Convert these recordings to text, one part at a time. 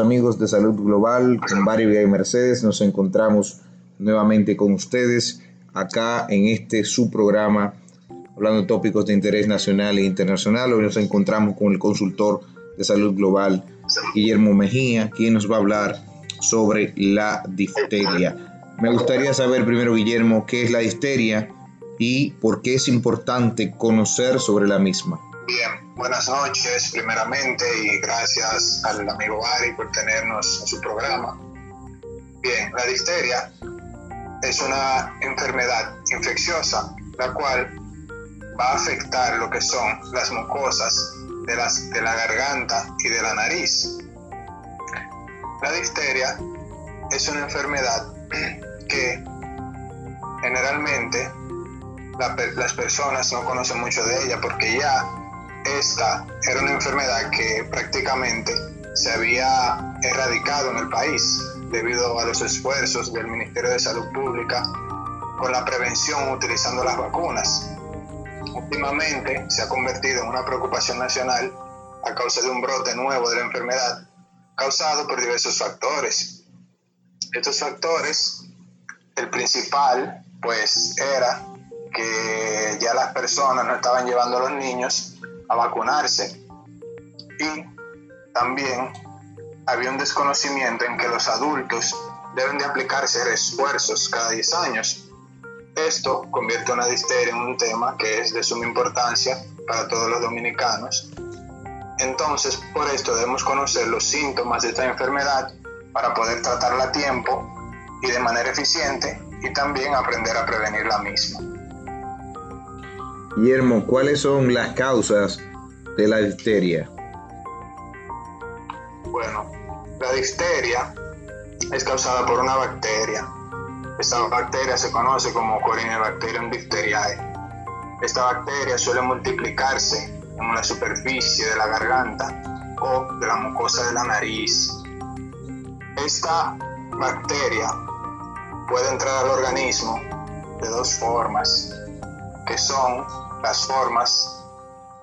amigos de Salud Global, con Barry y Mercedes. Nos encontramos nuevamente con ustedes acá en este su programa, hablando de tópicos de interés nacional e internacional. Hoy nos encontramos con el consultor de Salud Global, Guillermo Mejía, quien nos va a hablar sobre la difteria. Me gustaría saber primero, Guillermo, qué es la difteria y por qué es importante conocer sobre la misma. Bien, buenas noches primeramente y gracias al amigo Ari por tenernos en su programa. Bien, la difteria es una enfermedad infecciosa la cual va a afectar lo que son las mucosas de, las, de la garganta y de la nariz. La difteria es una enfermedad que generalmente las personas no conocen mucho de ella porque ya esta era una enfermedad que prácticamente se había erradicado en el país debido a los esfuerzos del Ministerio de Salud Pública con la prevención utilizando las vacunas. Últimamente se ha convertido en una preocupación nacional a causa de un brote nuevo de la enfermedad causado por diversos factores. Estos factores, el principal, pues era que ya las personas no estaban llevando a los niños a vacunarse. Y también había un desconocimiento en que los adultos deben de aplicarse refuerzos cada 10 años. Esto convierte una difteria en un tema que es de suma importancia para todos los dominicanos. Entonces, por esto debemos conocer los síntomas de esta enfermedad para poder tratarla a tiempo y de manera eficiente y también aprender a prevenir la misma. Guillermo, ¿cuáles son las causas de la difteria? Bueno, la difteria es causada por una bacteria. Esta bacteria se conoce como Corynebacterium diphtheriae. Esta bacteria suele multiplicarse en la superficie de la garganta o de la mucosa de la nariz. Esta bacteria puede entrar al organismo de dos formas, que son las formas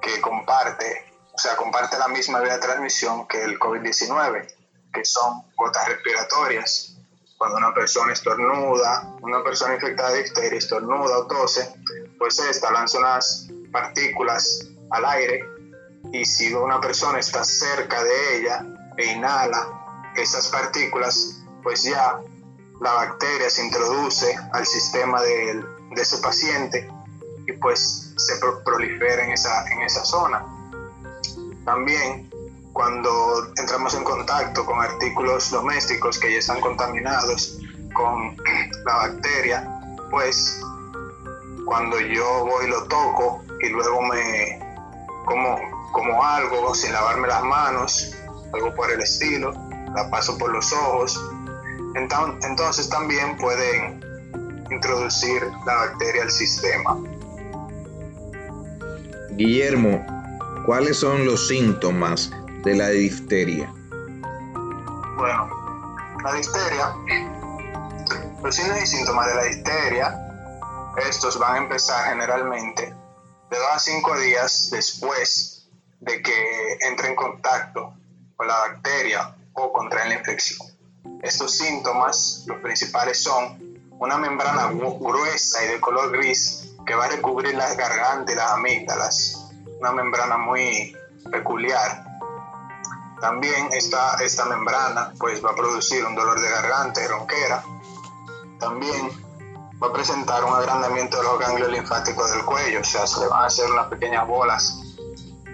que comparte, o sea, comparte la misma vía de transmisión que el COVID-19, que son gotas respiratorias. Cuando una persona estornuda, una persona infectada de difteria estornuda o tose, pues esta lanza unas partículas al aire y si una persona está cerca de ella e inhala esas partículas, pues ya la bacteria se introduce al sistema de, de ese paciente y pues se prolifera en esa, en esa zona. También cuando entramos en contacto con artículos domésticos que ya están contaminados con la bacteria, pues cuando yo voy lo toco y luego me como, como algo sin lavarme las manos, algo por el estilo, la paso por los ojos, entonces también pueden introducir la bacteria al sistema. Guillermo, ¿cuáles son los síntomas de la difteria? Bueno, la difteria, los signos y síntomas de la difteria, estos van a empezar generalmente de 2 a 5 días después de que entre en contacto con la bacteria o contrae la infección. Estos síntomas, los principales son una membrana gruesa y de color gris que va a recubrir las gargantas y las amígdalas, una membrana muy peculiar. También esta, esta membrana pues va a producir un dolor de garganta y ronquera. También va a presentar un agrandamiento de los ganglios linfáticos del cuello, o sea, se le van a hacer unas pequeñas bolas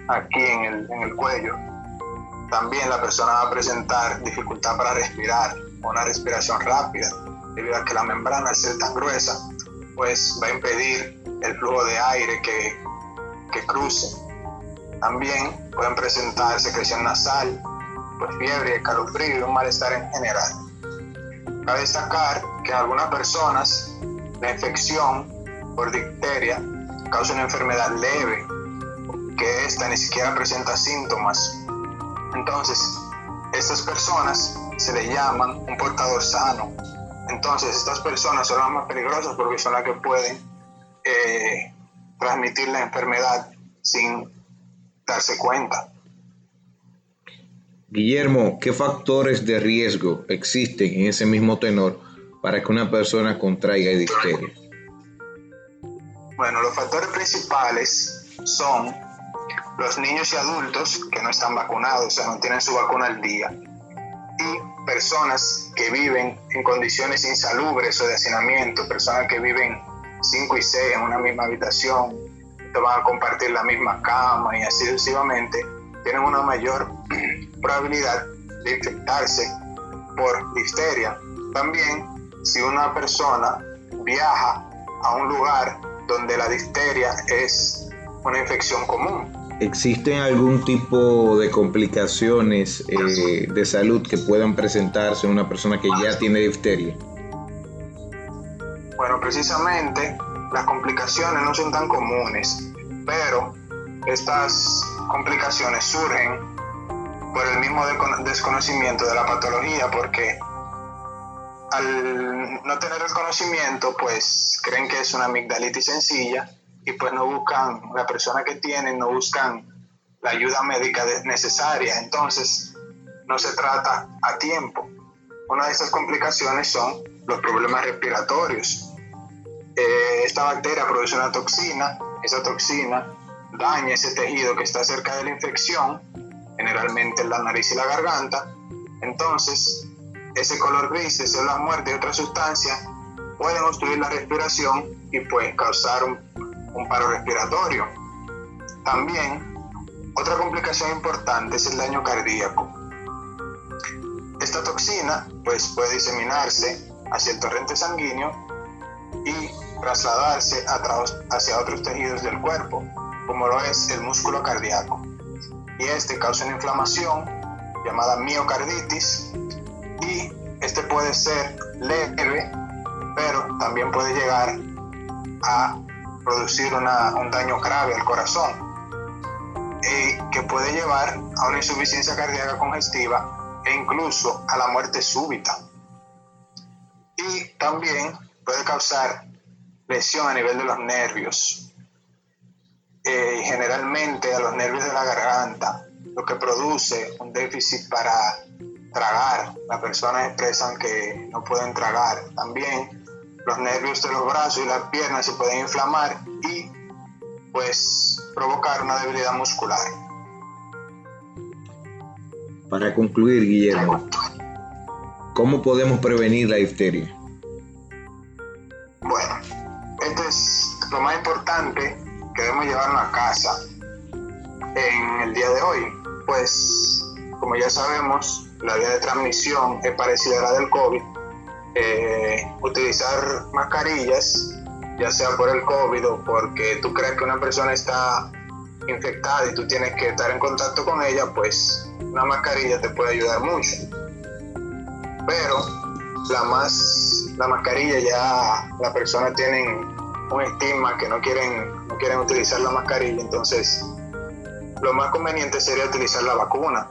aquí en el, en el cuello. También la persona va a presentar dificultad para respirar, una respiración rápida, debido a que la membrana al ser tan gruesa, pues va a impedir el flujo de aire que, que cruce. También pueden presentar secreción nasal, pues fiebre, calofrío y un malestar en general. Cabe destacar que en algunas personas la infección por difteria causa una enfermedad leve, que esta ni siquiera presenta síntomas. Entonces, estas personas se le llaman un portador sano. Entonces, estas personas son las más peligrosas porque son las que pueden eh, transmitir la enfermedad sin darse cuenta. Guillermo, ¿qué factores de riesgo existen en ese mismo tenor para que una persona contraiga difteria? Bueno, los factores principales son los niños y adultos que no están vacunados, o sea, no tienen su vacuna al día, y personas que viven en condiciones insalubres o de hacinamiento, personas que viven 5 y 6 en una misma habitación, que van a compartir la misma cama y así sucesivamente, tienen una mayor probabilidad de infectarse por difteria. También, si una persona viaja a un lugar donde la difteria es una infección común. ¿Existen algún tipo de complicaciones eh, de salud que puedan presentarse en una persona que ya tiene difteria? Bueno, precisamente las complicaciones no son tan comunes, pero estas complicaciones surgen por el mismo desconocimiento de la patología, porque al no tener el conocimiento, pues creen que es una amigdalitis sencilla y pues no buscan, la persona que tienen no buscan la ayuda médica necesaria, entonces no se trata a tiempo. Una de estas complicaciones son los problemas respiratorios. Eh, esta bacteria produce una toxina, esa toxina daña ese tejido que está cerca de la infección, generalmente la nariz y la garganta, entonces ese color gris de células muertas y otras sustancias pueden obstruir la respiración y pueden causar un, un paro respiratorio. También, otra complicación importante es el daño cardíaco. Esta toxina pues, puede diseminarse hacia el torrente sanguíneo y trasladarse hacia otros tejidos del cuerpo, como lo es el músculo cardíaco. Y este causa una inflamación llamada miocarditis y este puede ser leve, pero también puede llegar a producir un daño grave al corazón y que puede llevar a una insuficiencia cardíaca congestiva e incluso a la muerte súbita. Y también puede causar lesión a nivel de los nervios, eh, generalmente a los nervios de la garganta, lo que produce un déficit para tragar. Las personas expresan que no pueden tragar. También los nervios de los brazos y las piernas se pueden inflamar y pues provocar una debilidad muscular. Para concluir, Guillermo, ¿cómo podemos prevenir la difteria? Lo más importante que debemos llevarnos a casa en el día de hoy. Pues, como ya sabemos, la vía de transmisión es parecida a la del COVID. Eh, utilizar mascarillas, ya sea por el COVID o porque tú crees que una persona está infectada y tú tienes que estar en contacto con ella, pues una mascarilla te puede ayudar mucho. Pero la más la mascarilla ya la persona tiene un estigma que no quieren no quieren utilizar la mascarilla, entonces lo más conveniente sería utilizar la vacuna.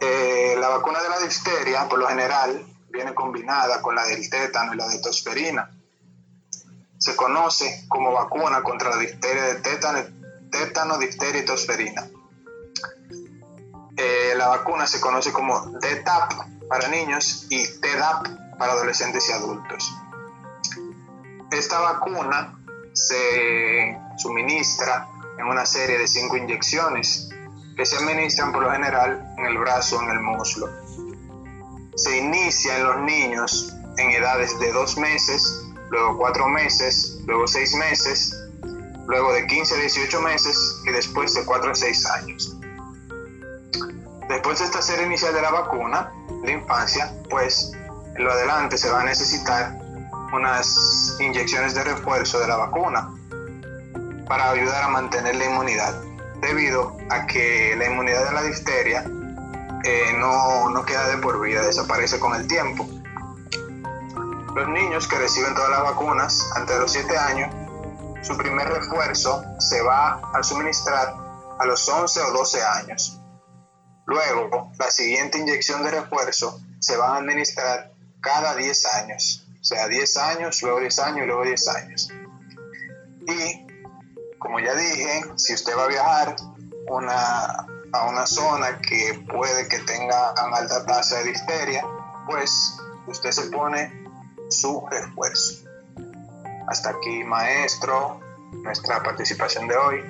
Eh, la vacuna de la difteria, por lo general, viene combinada con la del tétano y la de tosferina. Se conoce como vacuna contra la difteria de tétano, tétano difteria y tosferina. Eh, la vacuna se conoce como DTaP para niños y TDAP para adolescentes y adultos. Esta vacuna se suministra en una serie de cinco inyecciones que se administran por lo general en el brazo o en el muslo. Se inicia en los niños en edades de dos meses, luego cuatro meses, luego seis meses, luego de 15 a 18 meses y después de 4 a 6 años. Después de esta serie inicial de la vacuna, la infancia, pues en lo adelante se va a necesitar unas inyecciones de refuerzo de la vacuna para ayudar a mantener la inmunidad debido a que la inmunidad de la difteria eh, no, no queda de por vida, desaparece con el tiempo. Los niños que reciben todas las vacunas antes de los 7 años, su primer refuerzo se va a suministrar a los 11 o 12 años. Luego, la siguiente inyección de refuerzo se va a administrar cada 10 años. O sea, 10 años, luego 10 años, luego 10 años. Y como ya dije, si usted va a viajar una, a una zona que puede que tenga alta tasa de difteria, pues usted se pone su refuerzo. Hasta aquí, maestro, nuestra participación de hoy.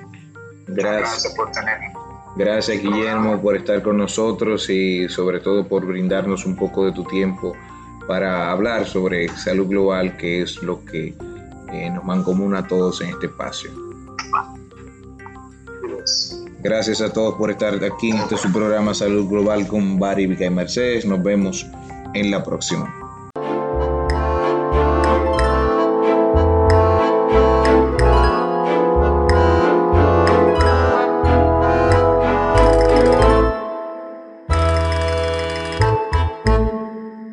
Gracias. Gracias por tenernos. Gracias Guillermo por estar con nosotros y sobre todo por brindarnos un poco de tu tiempo para hablar sobre salud global, que es lo que eh, nos mancomuna a todos en este espacio. Gracias a todos por estar aquí en este su programa Salud Global con Barry Vica y Mercedes. Nos vemos en la próxima.